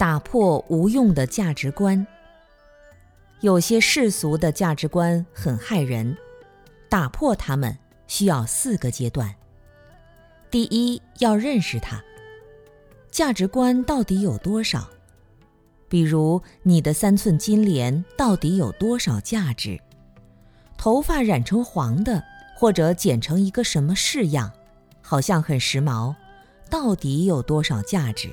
打破无用的价值观。有些世俗的价值观很害人，打破它们需要四个阶段。第一，要认识它。价值观到底有多少？比如，你的三寸金莲到底有多少价值？头发染成黄的，或者剪成一个什么式样，好像很时髦，到底有多少价值？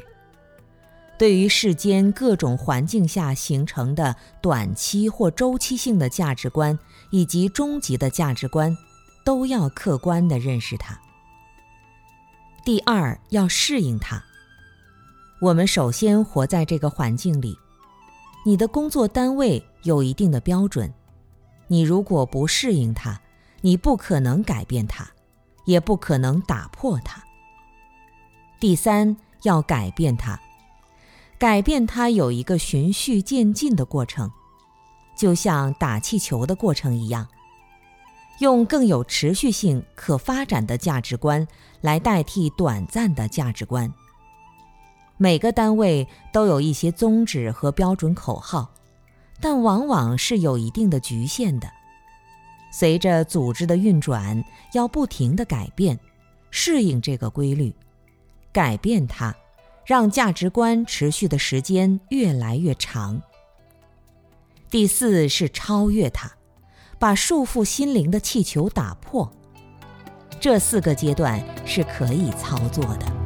对于世间各种环境下形成的短期或周期性的价值观，以及终极的价值观，都要客观地认识它。第二，要适应它。我们首先活在这个环境里，你的工作单位有一定的标准，你如果不适应它，你不可能改变它，也不可能打破它。第三，要改变它。改变它有一个循序渐进的过程，就像打气球的过程一样，用更有持续性、可发展的价值观来代替短暂的价值观。每个单位都有一些宗旨和标准口号，但往往是有一定的局限的。随着组织的运转，要不停地改变，适应这个规律，改变它。让价值观持续的时间越来越长。第四是超越它，把束缚心灵的气球打破。这四个阶段是可以操作的。